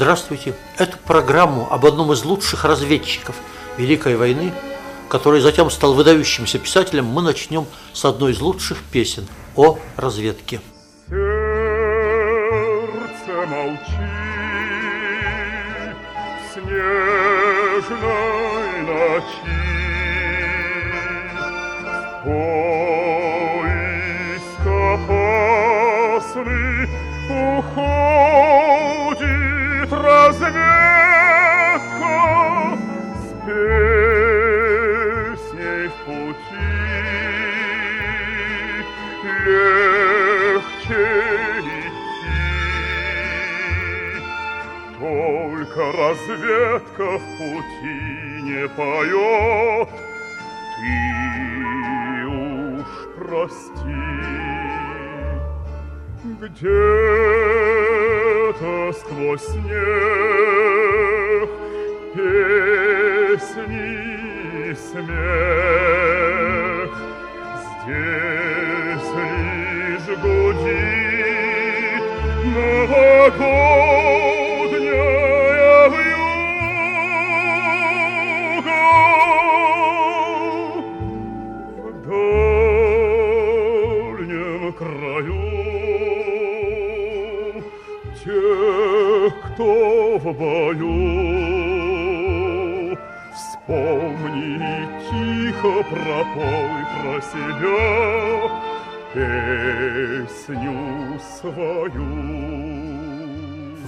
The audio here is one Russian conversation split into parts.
Здравствуйте! Эту программу об одном из лучших разведчиков Великой войны, который затем стал выдающимся писателем, мы начнем с одной из лучших песен о разведке. Пути не поет. Ты уж прости. Где-то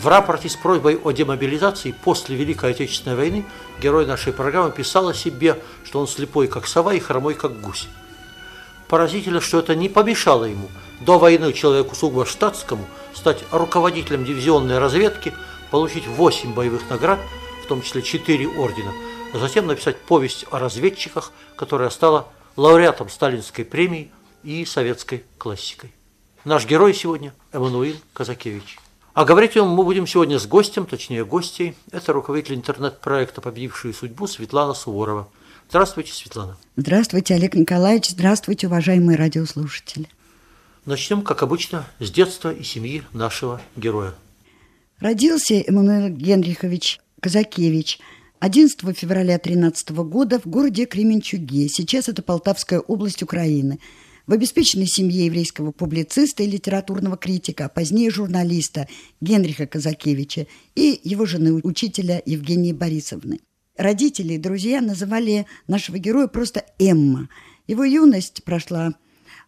В рапорте с просьбой о демобилизации после Великой Отечественной войны герой нашей программы писал о себе, что он слепой, как сова, и хромой, как гусь. Поразительно, что это не помешало ему до войны человеку сугубо штатскому стать руководителем дивизионной разведки, получить 8 боевых наград, в том числе 4 ордена, а затем написать повесть о разведчиках, которая стала лауреатом Сталинской премии и советской классикой. Наш герой сегодня Эммануил Казакевич. А говорить нем мы будем сегодня с гостем, точнее гостей. Это руководитель интернет-проекта «Победившие судьбу» Светлана Суворова. Здравствуйте, Светлана. Здравствуйте, Олег Николаевич. Здравствуйте, уважаемые радиослушатели. Начнем, как обычно, с детства и семьи нашего героя. Родился Эммануил Генрихович Казакевич 11 февраля 13 года в городе Кременчуге. Сейчас это Полтавская область Украины. В обеспеченной семье еврейского публициста и литературного критика, а позднее журналиста Генриха Казакевича и его жены, учителя Евгении Борисовны. Родители и друзья называли нашего героя просто Эмма. Его юность прошла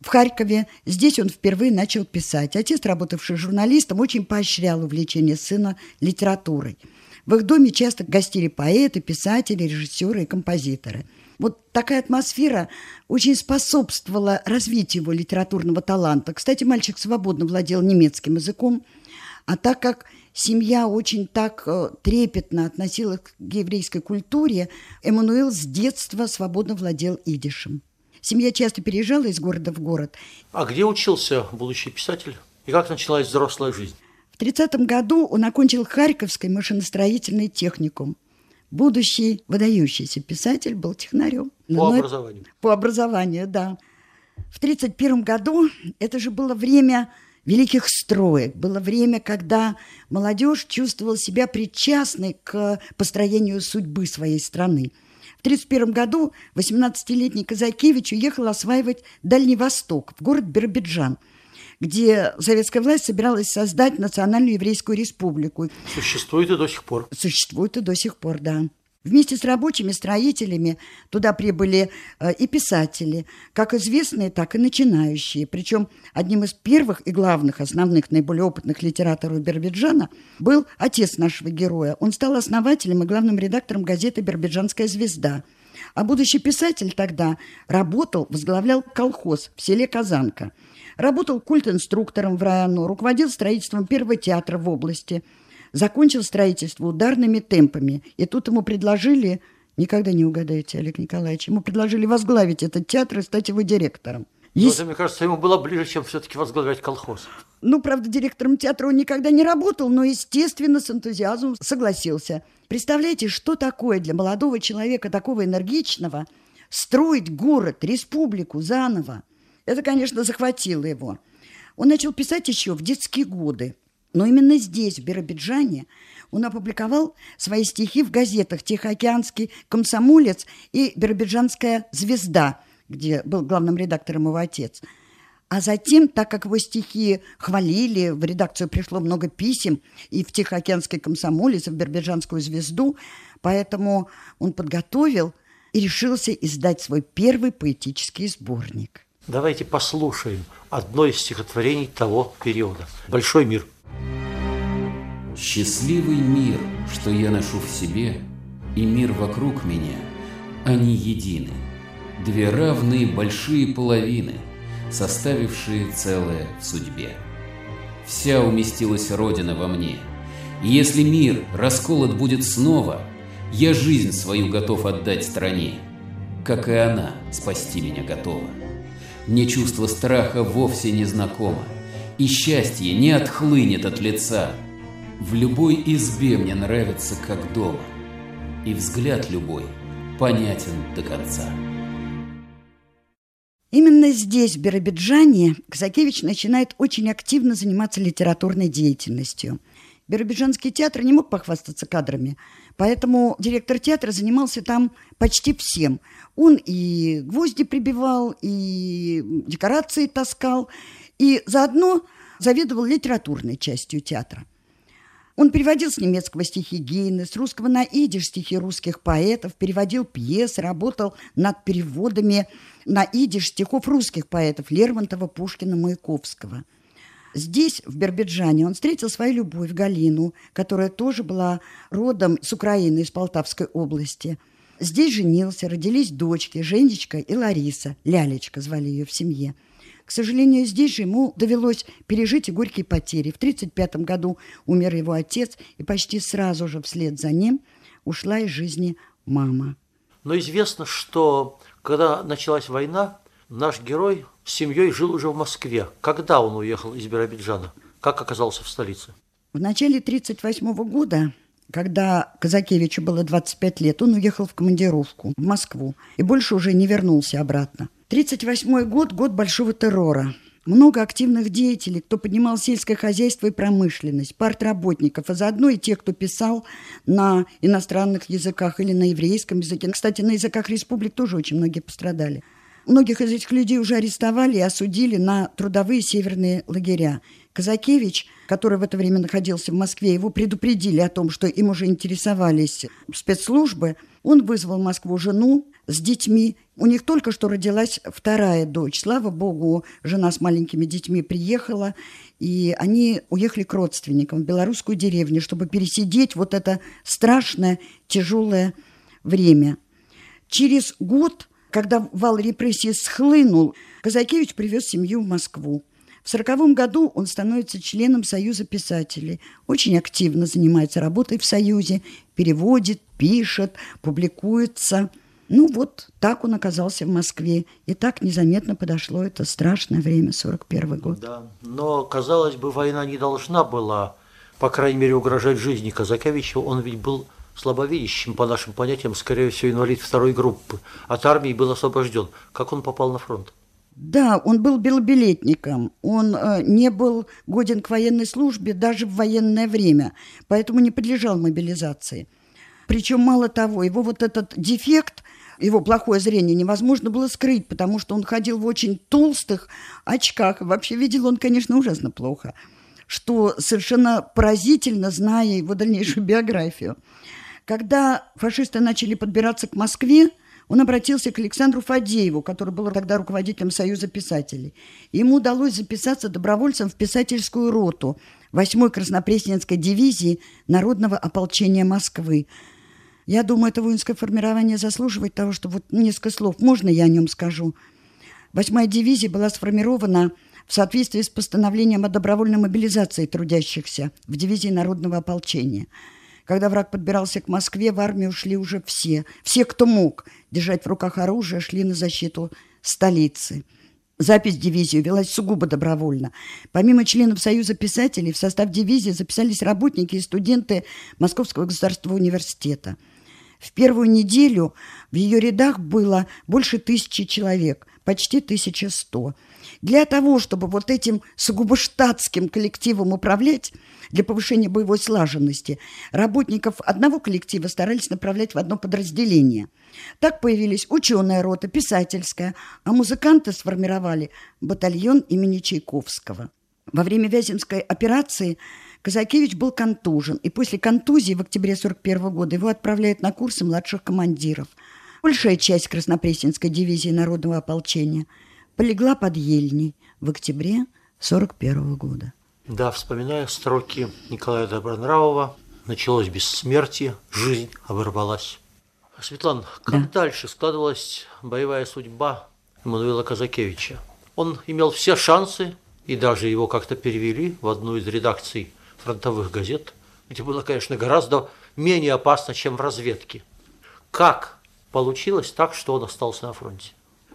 в Харькове. Здесь он впервые начал писать. Отец, работавший журналистом, очень поощрял увлечение сына литературой. В их доме часто гостили поэты, писатели, режиссеры и композиторы. Вот такая атмосфера очень способствовала развитию его литературного таланта. Кстати, мальчик свободно владел немецким языком, а так как семья очень так э, трепетно относилась к еврейской культуре, Эммануил с детства свободно владел идишем. Семья часто переезжала из города в город. А где учился будущий писатель? И как началась взрослая жизнь? В 30 году он окончил Харьковский машиностроительный техникум. Будущий выдающийся писатель был технарем. По Но это- образованию. По образованию, да. В 1931 году это же было время великих строек, было время, когда молодежь чувствовала себя причастной к построению судьбы своей страны. В 1931 году 18-летний Казакевич уехал осваивать Дальний Восток, в город Биробиджан, где советская власть собиралась создать Национальную еврейскую республику. Существует и до сих пор. Существует и до сих пор, да. Вместе с рабочими строителями туда прибыли э, и писатели, как известные, так и начинающие. Причем одним из первых и главных, основных, наиболее опытных литераторов Биробиджана был отец нашего героя. Он стал основателем и главным редактором газеты «Биробиджанская звезда». А будущий писатель тогда работал, возглавлял колхоз в селе Казанка. Работал культ-инструктором в району, руководил строительством первого театра в области – закончил строительство ударными темпами. И тут ему предложили, никогда не угадаете, Олег Николаевич, ему предложили возглавить этот театр и стать его директором. Но Есть... это, мне кажется, ему было ближе, чем все-таки возглавлять колхоз. Ну, правда, директором театра он никогда не работал, но, естественно, с энтузиазмом согласился. Представляете, что такое для молодого человека, такого энергичного, строить город, республику заново? Это, конечно, захватило его. Он начал писать еще в детские годы. Но именно здесь, в Биробиджане, он опубликовал свои стихи в газетах «Тихоокеанский комсомолец» и «Биробиджанская звезда», где был главным редактором его отец – а затем, так как его стихи хвалили, в редакцию пришло много писем и в Тихоокеанский комсомолец, и в Бербеджанскую звезду, поэтому он подготовил и решился издать свой первый поэтический сборник. Давайте послушаем одно из стихотворений того периода. «Большой мир». Счастливый мир, что я ношу в себе, и мир вокруг меня, они едины. Две равные большие половины – составившие целое в судьбе. Вся уместилась Родина во мне. И если мир расколот будет снова, я жизнь свою готов отдать стране, как и она спасти меня готова. Мне чувство страха вовсе не знакомо, и счастье не отхлынет от лица. В любой избе мне нравится как дома, и взгляд любой понятен до конца. Именно здесь, в Биробиджане, Казакевич начинает очень активно заниматься литературной деятельностью. Биробиджанский театр не мог похвастаться кадрами, поэтому директор театра занимался там почти всем. Он и гвозди прибивал, и декорации таскал, и заодно заведовал литературной частью театра. Он переводил с немецкого стихи Гейна, с русского на идиш стихи русских поэтов, переводил пьесы, работал над переводами на идиш стихов русских поэтов Лермонтова, Пушкина, Маяковского. Здесь, в Бербиджане, он встретил свою любовь Галину, которая тоже была родом с Украины, из Полтавской области. Здесь женился, родились дочки Женечка и Лариса, Лялечка звали ее в семье – к сожалению, здесь же ему довелось пережить и горькие потери. В 1935 году умер его отец, и почти сразу же вслед за ним ушла из жизни мама. Но известно, что когда началась война, наш герой с семьей жил уже в Москве. Когда он уехал из Биробиджана? Как оказался в столице? В начале 1938 года когда Казакевичу было 25 лет, он уехал в командировку в Москву и больше уже не вернулся обратно. 1938 год – год большого террора. Много активных деятелей, кто поднимал сельское хозяйство и промышленность, партработников, а заодно и тех, кто писал на иностранных языках или на еврейском языке. Кстати, на языках республик тоже очень многие пострадали. Многих из этих людей уже арестовали и осудили на трудовые северные лагеря. Казакевич, который в это время находился в Москве, его предупредили о том, что им уже интересовались спецслужбы. Он вызвал в Москву жену с детьми. У них только что родилась вторая дочь. Слава богу, жена с маленькими детьми приехала, и они уехали к родственникам в белорусскую деревню, чтобы пересидеть вот это страшное, тяжелое время. Через год, когда вал репрессий схлынул, Казакевич привез семью в Москву. В сороковом году он становится членом Союза писателей. Очень активно занимается работой в Союзе, переводит, пишет, публикуется. Ну вот так он оказался в Москве. И так незаметно подошло это страшное время, 41 год. Да, но, казалось бы, война не должна была, по крайней мере, угрожать жизни Казакевича. Он ведь был слабовидящим, по нашим понятиям, скорее всего, инвалид второй группы. От армии был освобожден. Как он попал на фронт? Да, он был белобилетником, он э, не был годен к военной службе даже в военное время, поэтому не подлежал мобилизации. Причем, мало того, его вот этот дефект, его плохое зрение невозможно было скрыть, потому что он ходил в очень толстых очках. Вообще видел он, конечно, ужасно плохо, что совершенно поразительно, зная его дальнейшую биографию. Когда фашисты начали подбираться к Москве, он обратился к Александру Фадееву, который был тогда руководителем Союза писателей. Ему удалось записаться добровольцем в писательскую роту 8-й Краснопресненской дивизии Народного ополчения Москвы. Я думаю, это воинское формирование заслуживает того, что вот несколько слов, можно я о нем скажу? Восьмая дивизия была сформирована в соответствии с постановлением о добровольной мобилизации трудящихся в дивизии народного ополчения. Когда враг подбирался к Москве, в армию шли уже все. Все, кто мог держать в руках оружие, шли на защиту столицы. Запись дивизию велась сугубо добровольно. Помимо членов Союза писателей, в состав дивизии записались работники и студенты Московского государственного университета. В первую неделю в ее рядах было больше тысячи человек, почти 1100. Для того, чтобы вот этим сугубо штатским коллективом управлять, для повышения боевой слаженности, работников одного коллектива старались направлять в одно подразделение. Так появились ученая рота, писательская, а музыканты сформировали батальон имени Чайковского. Во время Вяземской операции Казакевич был контужен, и после контузии в октябре 41 года его отправляют на курсы младших командиров. Большая часть Краснопресненской дивизии народного ополчения полегла под Ельней в октябре 41 года. Да, вспоминая строки Николая Добронравова, началось бессмертие, жизнь оборвалась. Светлана, как да. дальше складывалась боевая судьба Эммануила Казакевича? Он имел все шансы, и даже его как-то перевели в одну из редакций фронтовых газет, где было, конечно, гораздо менее опасно, чем в разведке. Как получилось так, что он остался на фронте?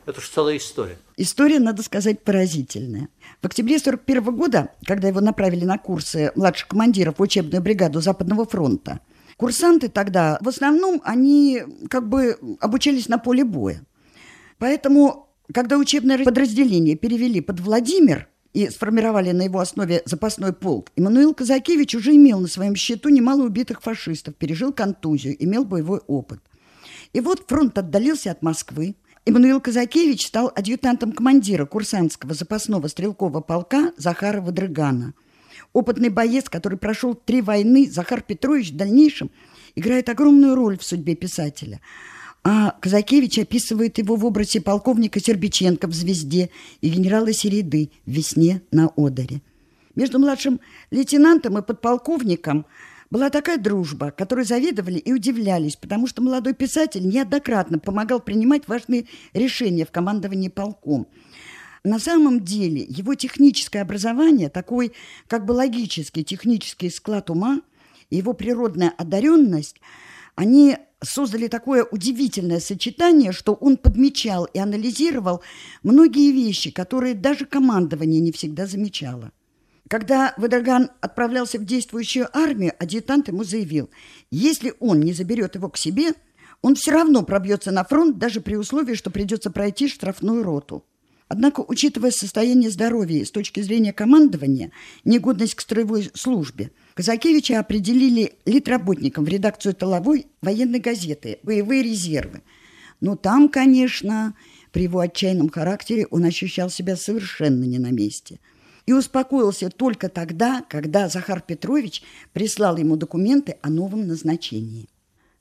Это же целая история. История, надо сказать, поразительная. В октябре 1941 года, когда его направили на курсы младших командиров в учебную бригаду Западного фронта, курсанты тогда, в основном, они как бы обучались на поле боя. Поэтому, когда учебное подразделение перевели под Владимир и сформировали на его основе запасной полк, Иммануил Казакевич уже имел на своем счету немало убитых фашистов, пережил контузию, имел боевой опыт. И вот фронт отдалился от Москвы, Эммануил Казакевич стал адъютантом командира курсантского запасного стрелкового полка Захара Водрыгана. Опытный боец, который прошел три войны, Захар Петрович в дальнейшем играет огромную роль в судьбе писателя. А Казакевич описывает его в образе полковника Сербиченко в «Звезде» и генерала Середы в «Весне на Одере». Между младшим лейтенантом и подполковником – была такая дружба, которой завидовали и удивлялись, потому что молодой писатель неоднократно помогал принимать важные решения в командовании полком. На самом деле его техническое образование, такой как бы логический технический склад ума, его природная одаренность, они создали такое удивительное сочетание, что он подмечал и анализировал многие вещи, которые даже командование не всегда замечало. Когда Водорган отправлялся в действующую армию, адъютант ему заявил, если он не заберет его к себе, он все равно пробьется на фронт, даже при условии, что придется пройти штрафную роту. Однако, учитывая состояние здоровья с точки зрения командования, негодность к строевой службе, Казакевича определили литработником в редакцию тыловой военной газеты «Боевые резервы». Но там, конечно, при его отчаянном характере он ощущал себя совершенно не на месте – и успокоился только тогда, когда Захар Петрович прислал ему документы о новом назначении.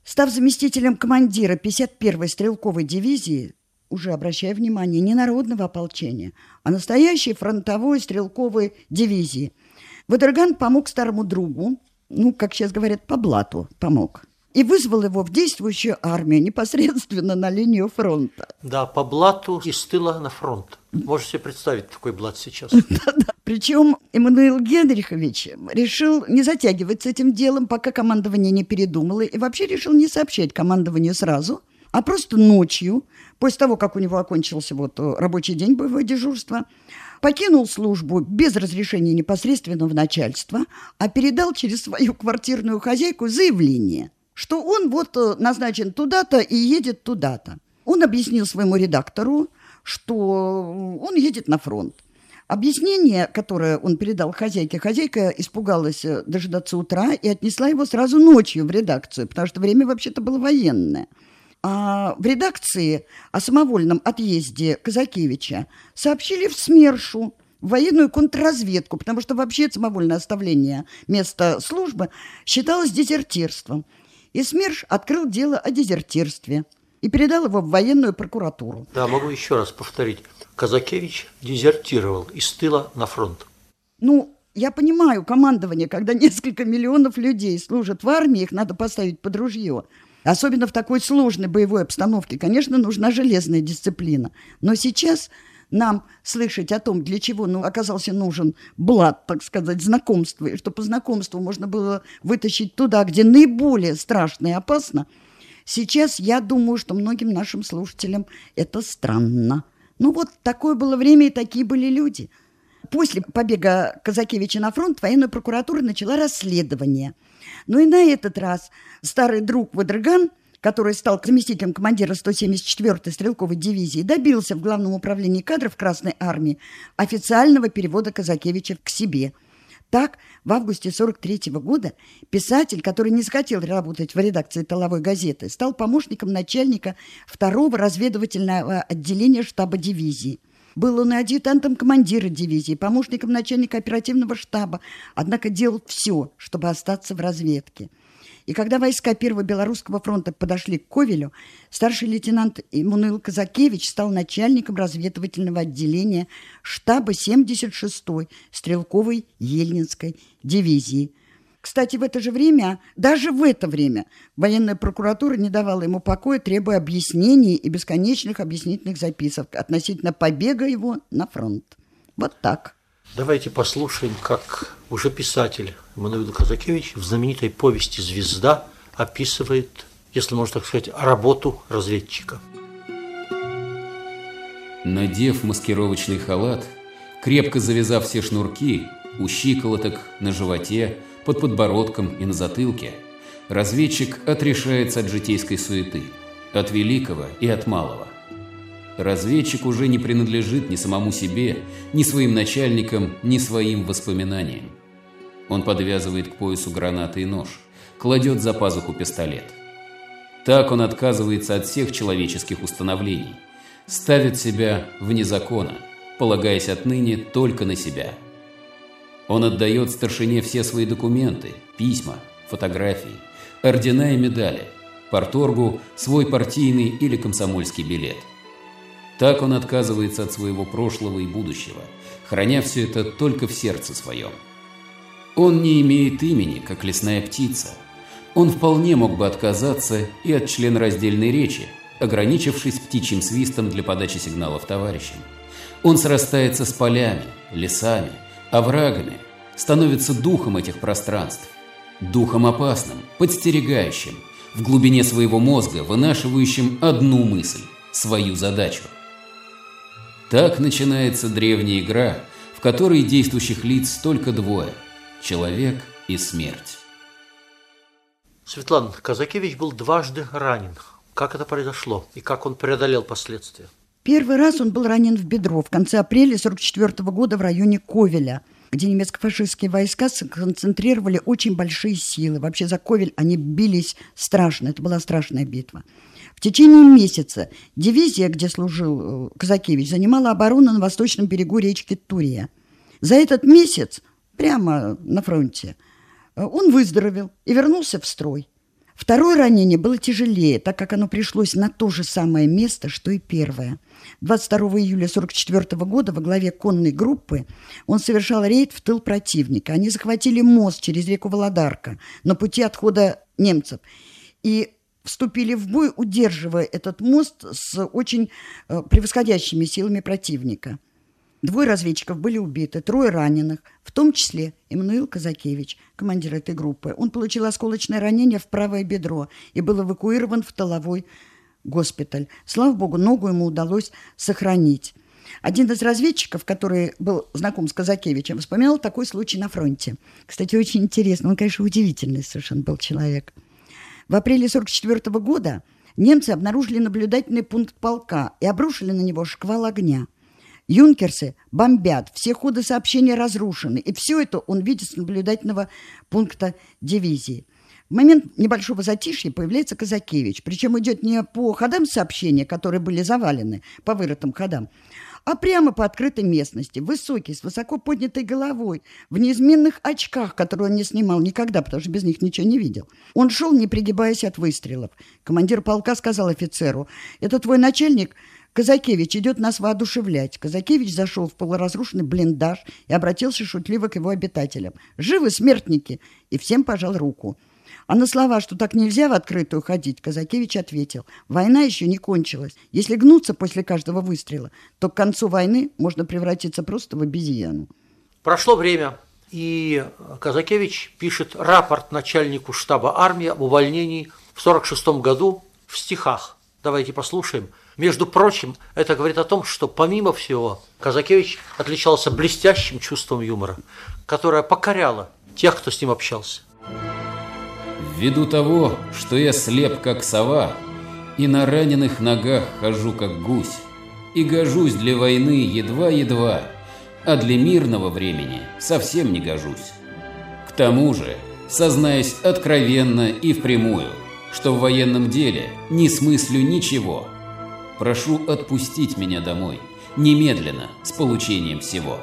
Став заместителем командира 51-й стрелковой дивизии, уже обращая внимание, не народного ополчения, а настоящей фронтовой стрелковой дивизии, Водерган помог старому другу, ну, как сейчас говорят, по блату помог, и вызвал его в действующую армию непосредственно на линию фронта. Да, по блату из тыла на фронт. Можете себе представить такой блат сейчас. Причем Эммануил Генрихович решил не затягивать с этим делом, пока командование не передумало, и вообще решил не сообщать командованию сразу, а просто ночью, после того, как у него окончился вот рабочий день боевого дежурства, покинул службу без разрешения непосредственного начальства, а передал через свою квартирную хозяйку заявление, что он вот назначен туда-то и едет туда-то. Он объяснил своему редактору, что он едет на фронт. Объяснение, которое он передал хозяйке, хозяйка испугалась э, дожидаться утра и отнесла его сразу ночью в редакцию, потому что время вообще-то было военное. А в редакции о самовольном отъезде Казакевича сообщили в СМЕРШу, в военную контрразведку, потому что вообще самовольное оставление места службы считалось дезертирством. И СМЕРШ открыл дело о дезертирстве – и передал его в военную прокуратуру. Да, могу еще раз повторить. Казакевич дезертировал из тыла на фронт. Ну, я понимаю командование, когда несколько миллионов людей служат в армии, их надо поставить под ружье. Особенно в такой сложной боевой обстановке, конечно, нужна железная дисциплина. Но сейчас нам слышать о том, для чего ну, оказался нужен блат, так сказать, знакомства, и что по знакомству можно было вытащить туда, где наиболее страшно и опасно, сейчас я думаю, что многим нашим слушателям это странно. Ну вот такое было время и такие были люди. После побега Казакевича на фронт военная прокуратура начала расследование. Но и на этот раз старый друг Вадрыган который стал заместителем командира 174-й стрелковой дивизии, добился в Главном управлении кадров Красной Армии официального перевода Казакевича к себе. Так, в августе 43 -го года писатель, который не захотел работать в редакции «Толовой газеты», стал помощником начальника второго разведывательного отделения штаба дивизии. Был он и адъютантом командира дивизии, помощником начальника оперативного штаба, однако делал все, чтобы остаться в разведке. И когда войска Первого Белорусского фронта подошли к Ковелю, старший лейтенант Иммануил Казакевич стал начальником разведывательного отделения штаба 76-й стрелковой Ельнинской дивизии. Кстати, в это же время, даже в это время, военная прокуратура не давала ему покоя, требуя объяснений и бесконечных объяснительных записок относительно побега его на фронт. Вот так. Давайте послушаем, как уже писатель Мануил Казакевич в знаменитой повести «Звезда» описывает, если можно так сказать, работу разведчика. Надев маскировочный халат, крепко завязав все шнурки, у щиколоток, на животе, под подбородком и на затылке, разведчик отрешается от житейской суеты, от великого и от малого – разведчик уже не принадлежит ни самому себе, ни своим начальникам, ни своим воспоминаниям. Он подвязывает к поясу гранаты и нож, кладет за пазуху пистолет. Так он отказывается от всех человеческих установлений, ставит себя вне закона, полагаясь отныне только на себя. Он отдает старшине все свои документы, письма, фотографии, ордена и медали, порторгу свой партийный или комсомольский билет – так он отказывается от своего прошлого и будущего, храня все это только в сердце своем. Он не имеет имени, как лесная птица. Он вполне мог бы отказаться и от членораздельной речи, ограничившись птичьим свистом для подачи сигналов товарищам. Он срастается с полями, лесами, оврагами, становится духом этих пространств. Духом опасным, подстерегающим, в глубине своего мозга вынашивающим одну мысль – свою задачу – так начинается древняя игра, в которой действующих лиц только двое – человек и смерть. Светлана Казакевич был дважды ранен. Как это произошло и как он преодолел последствия? Первый раз он был ранен в бедро в конце апреля 1944 года в районе Ковеля, где немецко-фашистские войска сконцентрировали очень большие силы. Вообще за Ковель они бились страшно. Это была страшная битва. В течение месяца дивизия, где служил э, Казакевич, занимала оборону на восточном берегу речки Турия. За этот месяц, прямо на фронте, э, он выздоровел и вернулся в строй. Второе ранение было тяжелее, так как оно пришлось на то же самое место, что и первое. 22 июля 1944 года во главе конной группы он совершал рейд в тыл противника. Они захватили мост через реку Володарка на пути отхода немцев. И вступили в бой, удерживая этот мост с очень э, превосходящими силами противника. Двое разведчиков были убиты, трое раненых, в том числе Эммануил Казакевич, командир этой группы. Он получил осколочное ранение в правое бедро и был эвакуирован в толовой госпиталь. Слава богу, ногу ему удалось сохранить. Один из разведчиков, который был знаком с Казакевичем, вспоминал такой случай на фронте. Кстати, очень интересно. Он, конечно, удивительный совершенно был человек. В апреле 1944 года немцы обнаружили наблюдательный пункт полка и обрушили на него шквал огня. Юнкерсы бомбят, все ходы сообщения разрушены, и все это он видит с наблюдательного пункта дивизии. В момент небольшого затишья появляется Казакевич, причем идет не по ходам сообщения, которые были завалены, по вырытым ходам, а прямо по открытой местности, высокий, с высоко поднятой головой, в неизменных очках, которые он не снимал никогда, потому что без них ничего не видел. Он шел, не пригибаясь от выстрелов. Командир полка сказал офицеру, «Это твой начальник?» Казакевич идет нас воодушевлять. Казакевич зашел в полуразрушенный блиндаж и обратился шутливо к его обитателям. «Живы смертники!» И всем пожал руку. А на слова, что так нельзя в открытую ходить, Казакевич ответил, война еще не кончилась. Если гнуться после каждого выстрела, то к концу войны можно превратиться просто в обезьяну. Прошло время, и Казакевич пишет рапорт начальнику штаба армии об увольнении в 1946 году в стихах. Давайте послушаем. Между прочим, это говорит о том, что помимо всего Казакевич отличался блестящим чувством юмора, которое покоряло тех, кто с ним общался. Ввиду того, что я слеп как сова, и на раненых ногах хожу как гусь, и гожусь для войны едва-едва, а для мирного времени совсем не гожусь. К тому же, сознаясь откровенно и впрямую, что в военном деле не смыслю ничего, прошу отпустить меня домой, немедленно, с получением всего.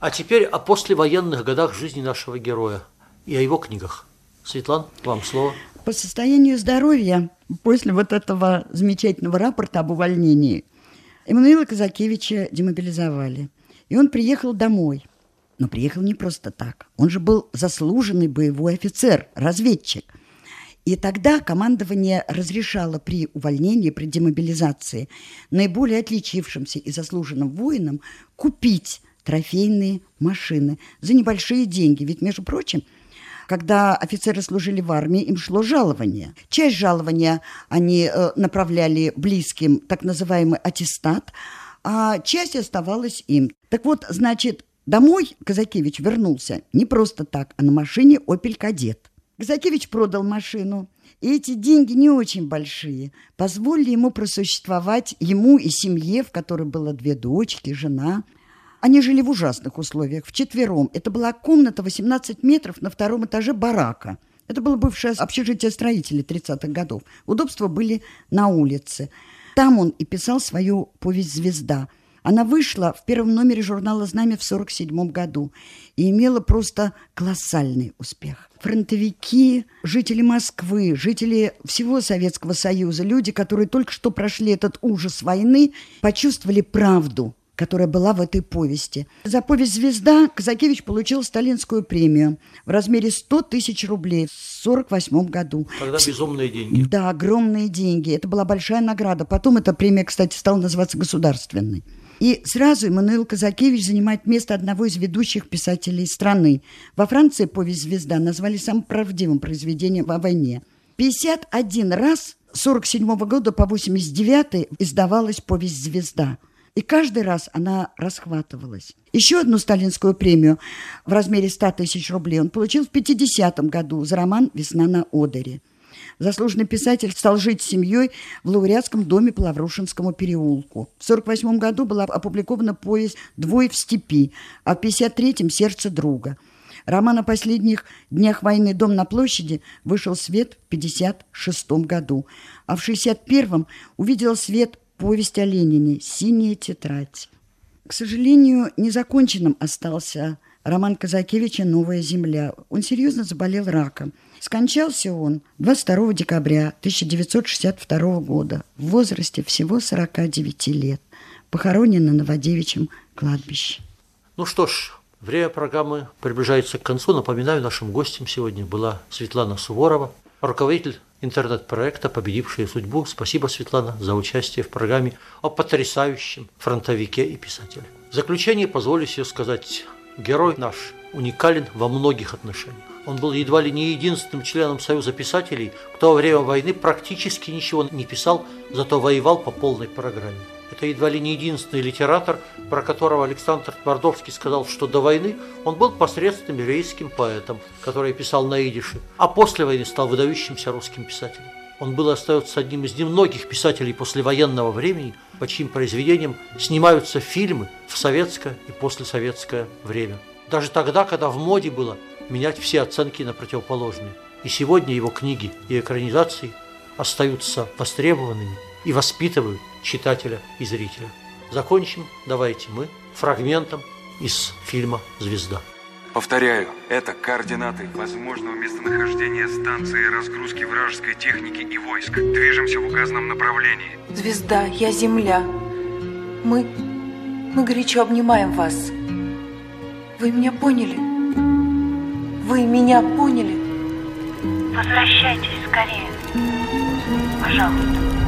А теперь о послевоенных годах жизни нашего героя и о его книгах. Светлан, вам слово. По состоянию здоровья после вот этого замечательного рапорта об увольнении Эммануила Казакевича демобилизовали. И он приехал домой. Но приехал не просто так. Он же был заслуженный боевой офицер, разведчик. И тогда командование разрешало при увольнении, при демобилизации наиболее отличившимся и заслуженным воинам купить трофейные машины за небольшие деньги. Ведь, между прочим, когда офицеры служили в армии, им шло жалование. Часть жалования они э, направляли близким, так называемый аттестат, а часть оставалась им. Так вот, значит, домой Казакевич вернулся не просто так, а на машине «Опель Кадет». Казакевич продал машину, и эти деньги не очень большие позволили ему просуществовать ему и семье, в которой было две дочки, жена – они жили в ужасных условиях, вчетвером. Это была комната 18 метров на втором этаже барака. Это было бывшее общежитие строителей 30-х годов. Удобства были на улице. Там он и писал свою повесть «Звезда». Она вышла в первом номере журнала «Знамя» в 1947 году и имела просто колоссальный успех. Фронтовики, жители Москвы, жители всего Советского Союза, люди, которые только что прошли этот ужас войны, почувствовали правду которая была в этой повести. За повесть «Звезда» Казакевич получил сталинскую премию в размере 100 тысяч рублей в 1948 году. Тогда безумные деньги. Да, огромные деньги. Это была большая награда. Потом эта премия, кстати, стала называться государственной. И сразу Эммануил Казакевич занимает место одного из ведущих писателей страны. Во Франции повесть «Звезда» назвали самым правдивым произведением о войне. 51 раз с 47 года по 89 издавалась повесть «Звезда». И каждый раз она расхватывалась. Еще одну сталинскую премию в размере 100 тысяч рублей он получил в 50-м году за роман «Весна на Одере». Заслуженный писатель стал жить с семьей в лауреатском доме по Лаврушинскому переулку. В 1948 году была опубликована повесть «Двое в степи», а в 1953-м «Сердце друга». Роман о последних днях войны «Дом на площади» вышел в свет в 1956 году, а в 1961-м увидел свет повесть о Ленине «Синяя тетрадь». К сожалению, незаконченным остался роман Казакевича «Новая земля». Он серьезно заболел раком. Скончался он 22 декабря 1962 года в возрасте всего 49 лет. Похоронен на Новодевичьем кладбище. Ну что ж, время программы приближается к концу. Напоминаю, нашим гостем сегодня была Светлана Суворова, руководитель интернет-проекта «Победившие судьбу». Спасибо, Светлана, за участие в программе о потрясающем фронтовике и писателе. В заключение позволю себе сказать, герой наш уникален во многих отношениях. Он был едва ли не единственным членом Союза писателей, кто во время войны практически ничего не писал, зато воевал по полной программе. Это едва ли не единственный литератор, про которого Александр Твардовский сказал, что до войны он был посредственным еврейским поэтом, который писал на идише, а после войны стал выдающимся русским писателем. Он был и остается одним из немногих писателей послевоенного времени, по чьим произведениям снимаются фильмы в советское и послесоветское время. Даже тогда, когда в моде было менять все оценки на противоположные. И сегодня его книги и экранизации остаются востребованными и воспитывают читателя и зрителя. Закончим давайте мы фрагментом из фильма «Звезда». Повторяю, это координаты возможного местонахождения станции разгрузки вражеской техники и войск. Движемся в указанном направлении. Звезда, я Земля. Мы... мы горячо обнимаем вас. Вы меня поняли? Вы меня поняли? Возвращайтесь скорее. Пожалуйста.